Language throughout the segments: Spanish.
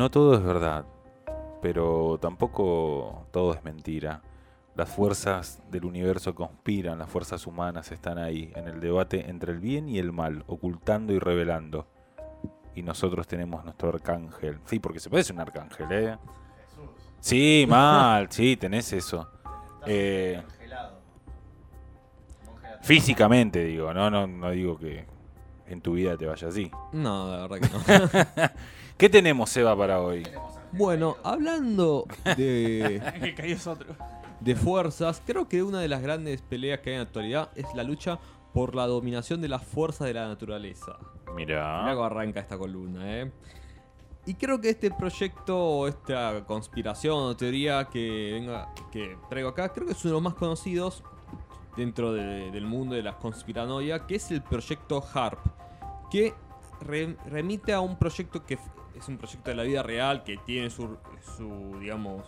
no todo es verdad, pero tampoco todo es mentira. Las fuerzas del universo conspiran, las fuerzas humanas están ahí, en el debate entre el bien y el mal, ocultando y revelando. Y nosotros tenemos nuestro arcángel. Sí, porque se puede ser un arcángel, ¿eh? Sí, mal, sí, tenés eso. Eh, físicamente digo, no, no, no digo que en tu vida te vaya así. No, la verdad que no. ¿Qué tenemos, Seba, para hoy? bueno, hablando de, que cayó es otro. de fuerzas, creo que una de las grandes peleas que hay en la actualidad es la lucha por la dominación de las fuerzas de la naturaleza. Mirá Mira. cómo arranca esta columna, ¿eh? Y creo que este proyecto o esta conspiración o teoría que, venga, que traigo acá, creo que es uno de los más conocidos dentro de- del mundo de la conspiranoia, que es el proyecto HARP, que re- remite a un proyecto que es un proyecto de la vida real, que tiene su, su digamos,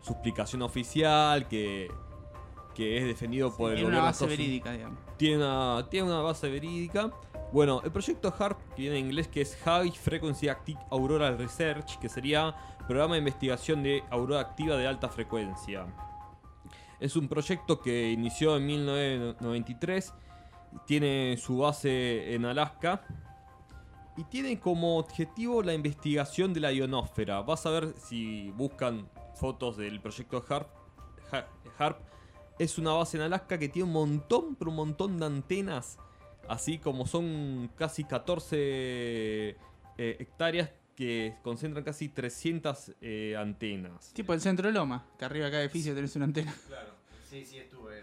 su explicación oficial, que, que es defendido por el Tiene gobierno una de base verídica, digamos. tiene una, tiene una base verídica. Bueno, el proyecto HARP, que viene en inglés, que es High Frequency Active Aurora Research, que sería Programa de Investigación de Aurora Activa de Alta Frecuencia. Es un proyecto que inició en 1993, tiene su base en Alaska y tiene como objetivo la investigación de la ionosfera. Vas a ver si buscan fotos del proyecto HARP. Ha- HARP es una base en Alaska que tiene un montón, pero un montón de antenas. Así como son casi 14 eh, hectáreas que concentran casi 300 eh, antenas. Tipo el centro de Loma, que arriba de cada edificio tenés una antena. Sí, sí, estuve.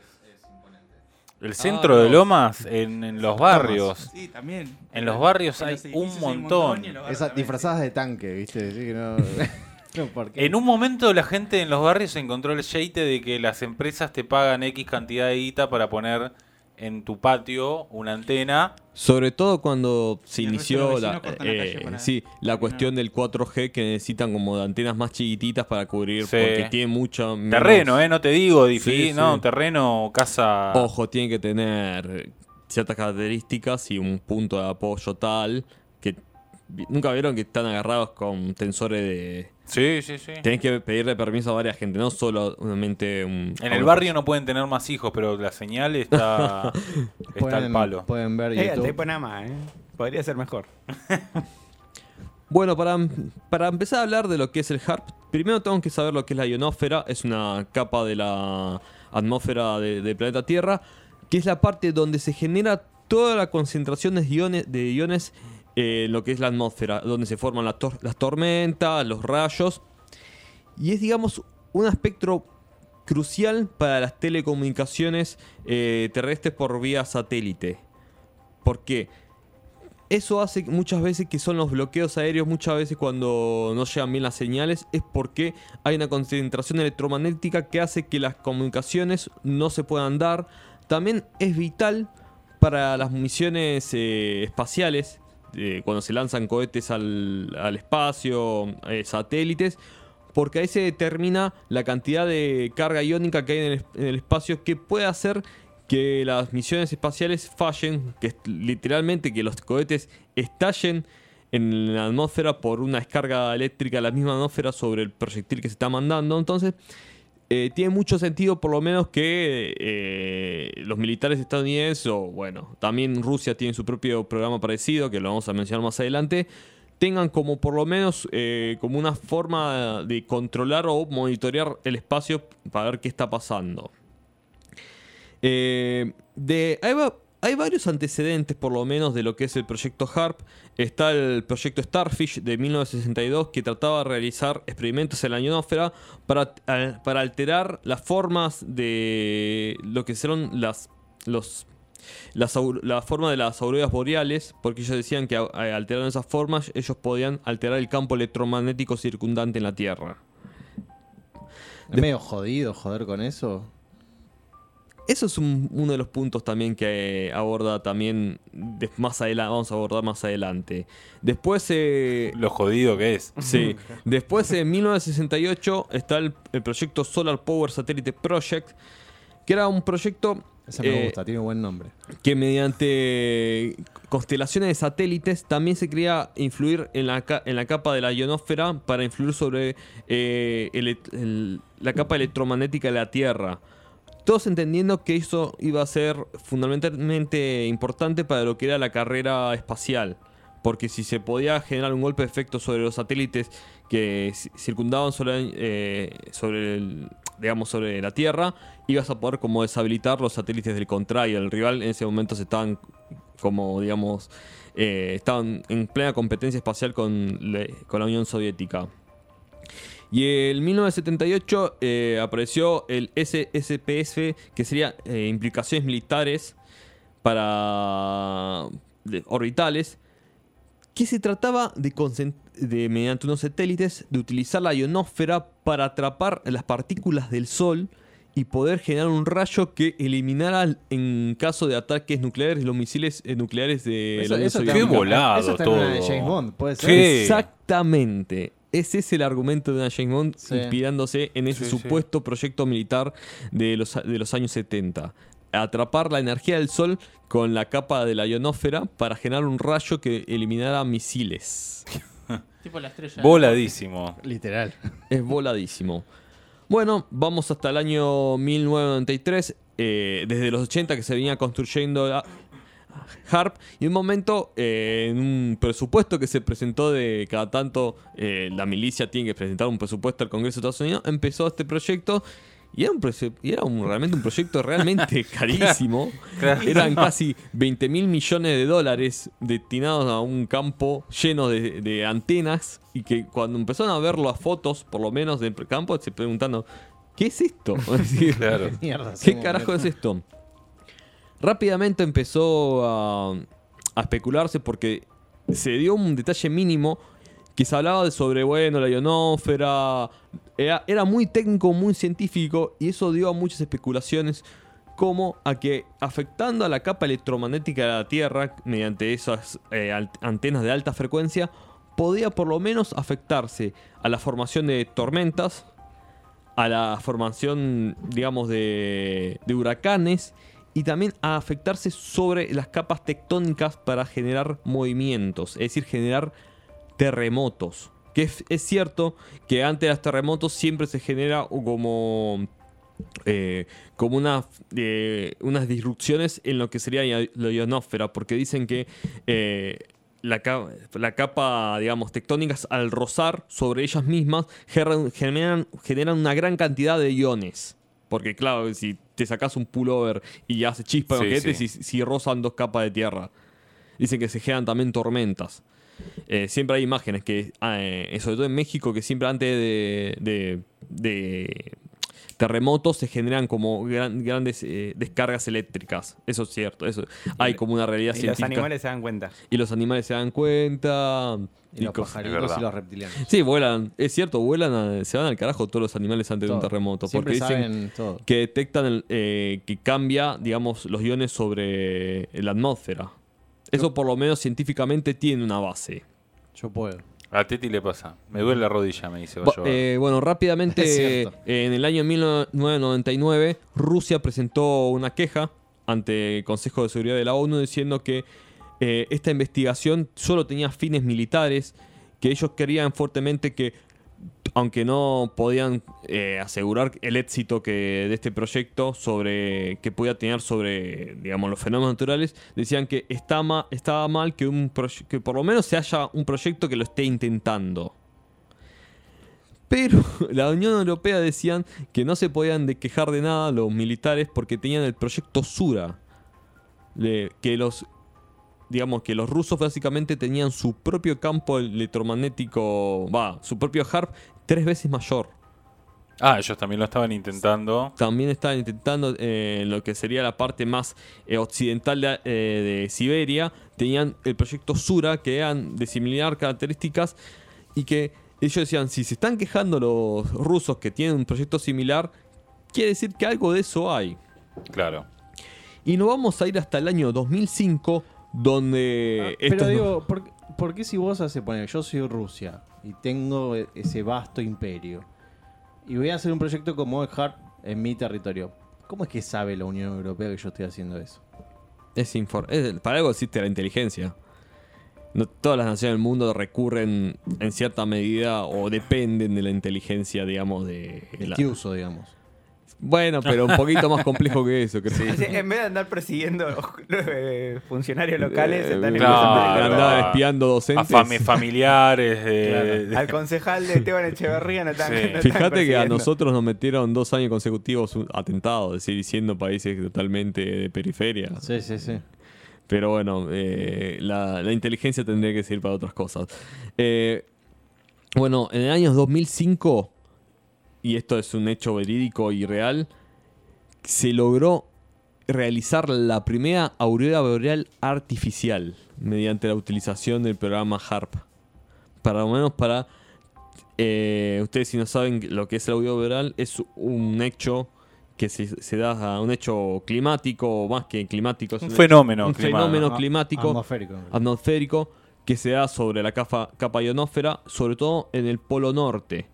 El centro Ah, de no. Lomas, en, en los barrios. Sí, también. En los barrios En hay los un montón. Esas también. disfrazadas de tanque, ¿viste? Sí, que no. En un momento la gente en los barrios encontró el sheite de que las empresas te pagan X cantidad de guita para poner en tu patio una antena. Sobre todo cuando se el inició la, eh, sí, la cuestión del 4G que necesitan como de antenas más chiquititas para cubrir Sí. porque tiene mucho menos- Terreno, ¿eh? No te digo, Sí, no, sí. terreno, casa. Ojo, tiene que tener ciertas características y un punto de apoyo tal nunca vieron que están agarrados con tensores de Sí, sí, sí. tenés que pedirle permiso a varias gente, no solamente un En el barrio no pueden tener más hijos, pero la señal está, está al palo. pueden ver Eh, YouTube. tipo nada más, ¿eh? Podría ser mejor. Bueno, para, para empezar a hablar de lo que es el HARP, primero tenemos que saber lo que es la ionosfera. Es una capa de la atmósfera de- del planeta Tierra, que es la parte donde se genera toda la concentración de iones, de iones eh, lo que es la atmósfera, donde se forman las tormentas, los rayos. Y es, digamos, un espectro crucial para las telecomunicaciones eh, terrestres por vía satélite. ¿Por qué? Eso hace muchas veces que son los bloqueos aéreos, muchas veces cuando no llegan bien las señales, es porque hay una concentración electromagnética que hace que las comunicaciones no se puedan dar. También es vital para las misiones eh, espaciales, eh, cuando se lanzan cohetes al, espacio, eh, satélites, porque ahí se determina la cantidad de carga iónica que hay en el, en el espacio que puede hacer que las misiones espaciales fallen, que literalmente que los cohetes estallen en la atmósfera por una descarga eléctrica de la misma atmósfera sobre el proyectil que se está mandando. Entonces, eh, tiene mucho sentido por lo menos que eh, los militares estadounidenses, o bueno, también Rusia tiene su propio programa parecido, que lo vamos a mencionar más adelante, tengan como por lo menos eh, como una forma de controlar o monitorear el espacio para ver qué está pasando. De, hay varios antecedentes, por lo menos, de lo que es el proyecto HARP. Está el proyecto Starfish de 1962 que trataba de realizar experimentos en la ionosfera para, para alterar las formas de lo que son las, la forma de las auroras boreales, porque ellos decían que a- alterando esas formas ellos podían alterar el campo electromagnético circundante en la Tierra. Es medio jodido joder con eso. Eso es un- uno de los puntos también que aborda también de- más adelante, vamos a abordar más adelante. Después, eh, Lo jodido que es. sí, después en 1968 está el, el proyecto Solar Power Satellite Project, que era un proyecto Esa me Eh, gusta, tiene buen nombre. que mediante constelaciones de satélites también se quería influir en la, en la capa de la ionosfera para influir sobre eh, el- el- la capa electromagnética de la Tierra. Todos entendiendo que eso iba a ser fundamentalmente importante para lo que era la carrera espacial. Porque si se podía generar un golpe de efecto sobre los satélites que ci- circundaban sobre, eh, el- digamos, sobre la Tierra, ibas a poder como deshabilitar los satélites del contrario. El rival en ese momento se estaban como, digamos, eh, estaban en plena competencia espacial con la Unión Soviética. Y en 1978 eh, apareció el SSPF, que sería eh, implicaciones militares para de- orbitales, que se trataba de, mediante unos satélites, de utilizar la ionosfera para atrapar las partículas del Sol y poder generar un rayo que eliminara en caso de ataques nucleares los misiles eh, nucleares de Eso- la Unión eso Soviética. Qué volado eso está en una de todo. James Bond, puede ser. Sí. Exactamente. Ese es el argumento de una James Bond Sí. inspirándose en ese Sí, sí. supuesto proyecto militar de los, de los años 70. Atrapar la energía del Sol con la capa de la ionósfera para generar un rayo que eliminara misiles. Tipo la estrella. Voladísimo. Literal. Es voladísimo. Bueno, vamos hasta el año 1993. eh, desde los 80 que se venía construyendo la HARP. Y un momento, eh, en un presupuesto que se presentó de cada tanto, eh, la milicia tiene que presentar un presupuesto al Congreso de Estados Unidos. Empezó este proyecto. Y era, un, y era un- realmente un proyecto realmente carísimo. Eran casi 20 mil millones de dólares destinados a un campo lleno de, de antenas. Y que cuando empezaron a ver las fotos, por lo menos del campo, se preguntando: ¿qué es esto? Es decir, Claro. Mierda. ¿Qué carajo es esto? Rápidamente empezó a, especularse porque se dio un detalle mínimo que se hablaba de sobre, la ionósfera. Era, muy técnico, muy científico y eso dio a muchas especulaciones como a que afectando a la capa electromagnética de la Tierra mediante esas eh, antenas de alta frecuencia, podía por lo menos afectarse a la formación de tormentas, a la formación, digamos, de huracanes y también a afectarse sobre las capas tectónicas para generar movimientos, es decir, generar terremotos. Que es, cierto que antes de los terremotos siempre se genera como, eh, como eh, unas disrupciones en lo que sería la ionosfera, porque dicen que eh, la, la capa, digamos, tectónicas al rozar sobre ellas mismas generan, generan una gran cantidad de iones. Porque claro, si te sacas un pullover y hace chispa, Sí, sí. si, si rozan dos capas de tierra. Dicen que se generan también tormentas. Eh, siempre hay imágenes que, eh, sobre todo en México, que siempre antes de, de- de terremotos se generan como gran- grandes eh, descargas eléctricas. Eso es cierto. Eso, hay como una realidad Y los científica. animales se dan cuenta. Y los animales se dan cuenta. Y los cosas. pajaritos y los reptilianos. Sí, vuelan. Es cierto, vuelan. a- se van al carajo todos los animales antes de un terremoto. Siempre porque dicen saben todo. que detectan el- eh, que cambia, digamos, los iones sobre la atmósfera. Eso por lo menos científicamente tiene una base. Yo puedo. A Teti le pasa. Me duele la rodilla, me dice. Bayo. eh, bueno, rápidamente, eh, en el año 1999, Rusia presentó una queja ante el Consejo de Seguridad de la ONU diciendo que eh, esta investigación solo tenía fines militares, que ellos querían fuertemente que, aunque no podían eh, asegurar el éxito que, de este proyecto sobre que podía tener sobre, digamos, los fenómenos naturales, decían que está estaba mal que, un que por lo menos se haya un proyecto que lo esté intentando. Pero la Unión Europea decían que no se podían quejar de nada los militares porque tenían el proyecto Sura. Que los digamos que los rusos básicamente tenían su propio campo electromagnético, va, su propio HARP tres veces mayor. Ah, ellos también lo estaban intentando. También estaban intentando eh, en lo que sería la parte más eh, occidental de, eh, de Siberia, tenían el proyecto Sura, que eran de similar características y que ellos decían, si se están quejando los rusos que tienen un proyecto similar, quiere decir que algo de eso hay. Claro. Y nos vamos a ir hasta el año 2005, donde... Pero estos- digo, ¿por, por qué si vos haces poner, yo soy Rusia y tengo e- ese vasto imperio y voy a hacer un proyecto como el HARP en mi territorio? ¿Cómo es que sabe la Unión Europea que yo estoy haciendo eso? Es es- para algo existe la inteligencia. No, todas las naciones del mundo recurren en cierta medida o dependen de la inteligencia, digamos, de... El la- que uso, digamos. Bueno, pero un poquito más complejo que eso, creo. En vez de andar persiguiendo eh, funcionarios locales, Eh, están claro. Andaban espiando A docentes. fami- familiares. de- de- Al concejal de Esteban Echeverría no están, Sí. no están Fíjate que a nosotros nos metieron dos años consecutivos atentados, es decir, siendo países totalmente de periferia. Sí, sí, sí. Pero bueno, eh, la, la inteligencia tendría que servir para otras cosas. Eh, bueno, en el año 2005, y esto es un hecho verídico y real, se logró realizar la primera aurora boreal artificial mediante la utilización del programa HARP. Para lo menos para... eh, ustedes si no saben lo que es la aurora boreal, es un hecho que se, se da a un hecho climático, o más que climático, es Un hecho- fenómeno un clima- fenómeno climático Atmosférico. atmosférico que se da sobre la capa, capa ionósfera, sobre todo en el polo norte,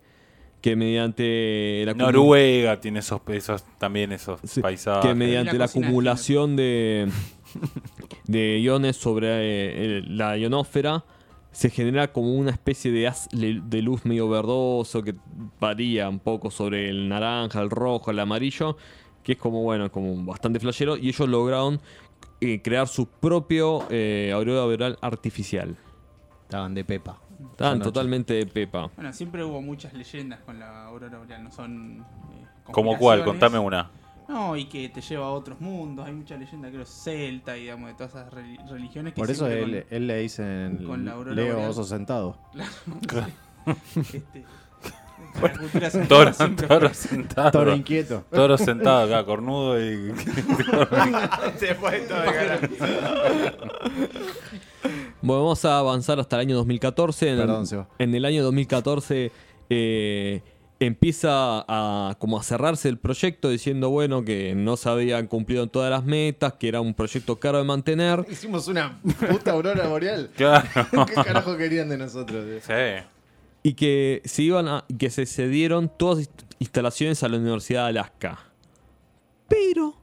que mediante la Noruega tiene esos, esos también esos Sí, paisajes. que mediante La la cocina acumulación de, de iones sobre eh, el- la ionósfera se genera como una especie de haz de luz medio verdoso que varía un poco sobre el naranja, el rojo, el amarillo, que es como bueno, como bastante flashero y ellos lograron eh, crear su propio eh, aurora boreal artificial. Estaban de pepa. Estaban totalmente de pepa. Bueno, siempre hubo muchas leyendas con la aurora boreal, no son. eh, ¿Como cuál? Contame una. No, y que te lleva a otros mundos. Hay mucha leyenda, creo, celta y digamos, de todas esas reli- religiones que Por eso él, él le dice con la aurora Leo boreal. oso sentado. con- este, la cultura celta Toro, siempre toro sentado. Toro inquieto. Toro sentado acá, cornudo y. Se fue todo de cara. Bueno, vamos a avanzar hasta el año 2014. En, Perdón, Seba. en el año 2014 eh, empieza a, como a cerrarse el proyecto diciendo, bueno, que no se habían cumplido todas las metas, que era un proyecto caro de mantener. Hicimos una puta aurora boreal. Claro. ¿Qué carajo querían de nosotros? Sí. y que se iban a, que se cedieron todas inst- instalaciones a la Universidad de Alaska. Pero,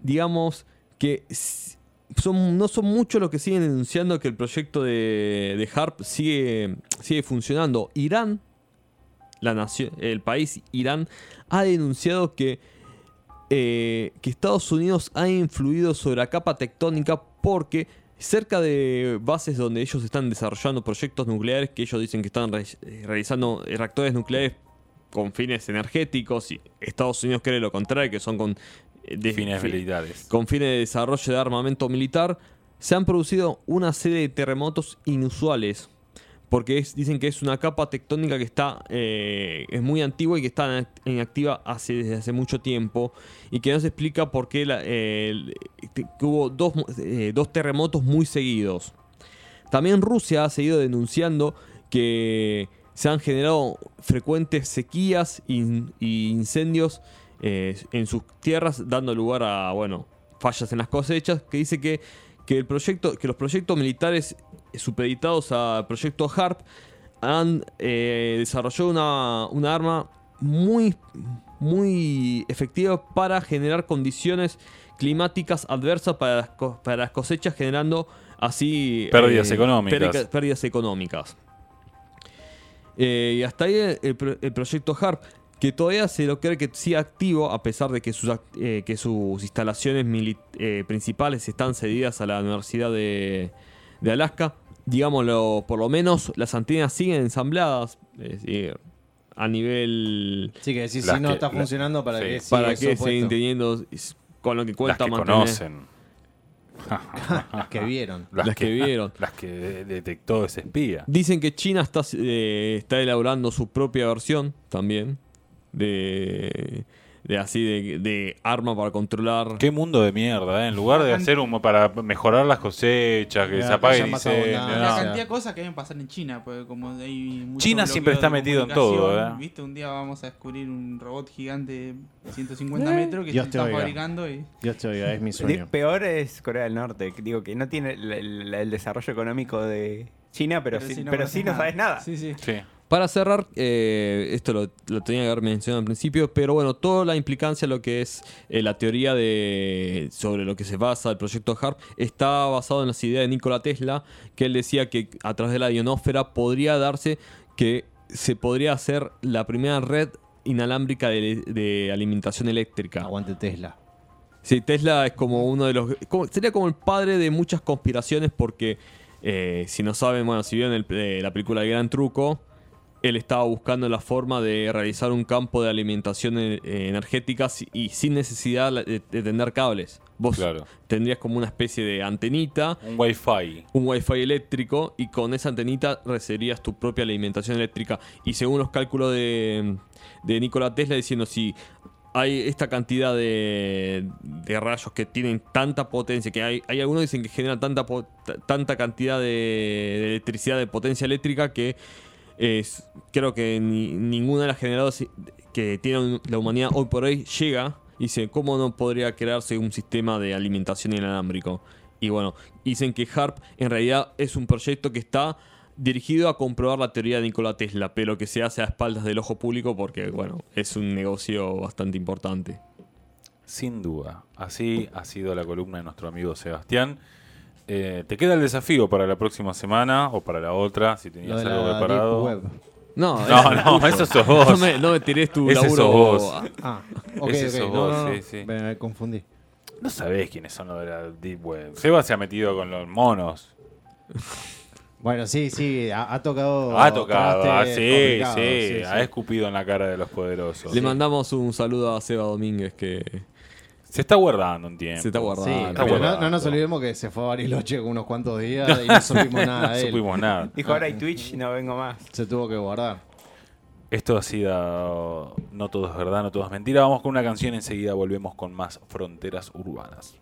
digamos que s- no son muchos los que siguen denunciando que el proyecto de, HARP sigue, sigue funcionando. Irán, la nación, el país Irán, ha denunciado que, eh, que Estados Unidos ha influido sobre la capa tectónica porque cerca de bases donde ellos están desarrollando proyectos nucleares que ellos dicen que están eh, realizando reactores nucleares con fines energéticos y Estados Unidos cree lo contrario, que son con de- Fines fi- militares. con fines de desarrollo de armamento militar, se han producido una serie de terremotos inusuales. Porque es- dicen que es una capa tectónica que está eh, es muy antigua y que está inactiva hace, desde hace mucho tiempo. Y que no se explica por qué la- eh, el- que hubo dos, eh, dos terremotos muy seguidos. También Rusia ha seguido denunciando que se han generado frecuentes sequías y incendios eh, en sus tierras, dando lugar a bueno fallas en las cosechas. Que dice que, que el proyecto, que los proyectos militares supeditados al proyecto HARP han eh, desarrollado una, una arma muy, muy efectiva para generar condiciones climáticas adversas para las, co- para las cosechas, generando así Pérdidas económicas. pérdica- pérdidas económicas. Eh, y hasta ahí el proyecto HARP, que todavía se lo cree que sigue activo, a pesar de que sus, act- eh, que sus instalaciones eh, principales están cedidas a la Universidad de, de Alaska. Digámoslo, por lo menos las antenas siguen ensambladas, es decir, a nivel Sí, que decís, Las si no que- está funcionando, ¿para sí. qué para puesto? siguen teniendo con lo que Las cuesta que mantener conocen. Las que vieron. las que vieron. Las que de- detectó ese espía. Dicen que China está, eh, está elaborando su propia versión también de, de así de, de arma para controlar. Qué mundo de mierda, ¿eh? En lugar de hacer un para mejorar las cosechas, que se apague. La no. cantidad de cosas que deben pasar en China, porque como hay mucho China siempre está metido en todo, ¿eh? Viste, un día vamos a descubrir un robot gigante de 150 metros que Dios se está oiga. fabricando y Dios te oiga, es mi sueño. Peor es Corea del Norte, digo que no tiene el, el- el desarrollo económico de China, pero, sí, no pero sí no sabes nada. Sí, sí. Sí. Para cerrar, eh, esto lo, lo tenía que haber mencionado al principio, pero bueno, toda la implicancia, lo que es eh, la teoría de sobre lo que se basa el proyecto HARP, está basado en las ideas de Nikola Tesla, que él decía que a través de la ionosfera podría darse que se podría hacer la primera red inalámbrica de, de alimentación eléctrica. Aguante Tesla. Sí, Tesla es como uno de los. como- sería como el padre de muchas conspiraciones porque, eh, si no saben, bueno, si vieron el- la película El Gran Truco, él estaba buscando la forma de realizar un campo de alimentación eh, energética si- y sin necesidad de, tener cables. Vos Claro. tendrías como una especie de antenita Un wifi. un wifi eléctrico y con esa antenita recibirías tu propia alimentación eléctrica. Y según los cálculos de, de Nikola Tesla diciendo si hay esta cantidad de, de rayos que tienen tanta potencia, que hay, hay algunos que dicen que generan tanta, tanta cantidad de, de electricidad, de potencia eléctrica que es, creo que ni- ninguna de las generadoras que tiene la humanidad hoy por hoy llega. Y dice, ¿cómo no podría crearse un sistema de alimentación inalámbrico? Y bueno, dicen que HARP en realidad es un proyecto que está dirigido a comprobar la teoría de Nikola Tesla, pero que se hace a espaldas del ojo público porque, bueno, es un negocio bastante importante. Sin duda. Así ha sido la columna de nuestro amigo Sebastián. Eh, te queda el desafío para la próxima semana o para la otra, si tenías algo preparado. Web. No, No, no, eso sos no vos. me, no me tirés tu Ese laburo. sos vos. Ah, ok, Ese ok. sos No, vos, no, no. sí, sí. Me, me confundí. No sabés quiénes son los de la Deep Web. Seba se ha metido con los monos. Bueno, sí, sí, ha, ha tocado. ha tocado, ah, sí, complicados, sí, ha escupido en la cara de los poderosos. Le mandamos un saludo a Seba Domínguez que Se está guardando un tiempo. se está Sí, guardando. está no, nos olvidemos que se fue a Bariloche con unos cuantos días y no supimos nada No de él. supimos nada. Dijo, ahora hay Twitch y no vengo más. Se tuvo que guardar. Esto ha sido No todo es verdad, no todo es mentira. Vamos con una canción, enseguida volvemos con más fronteras urbanas.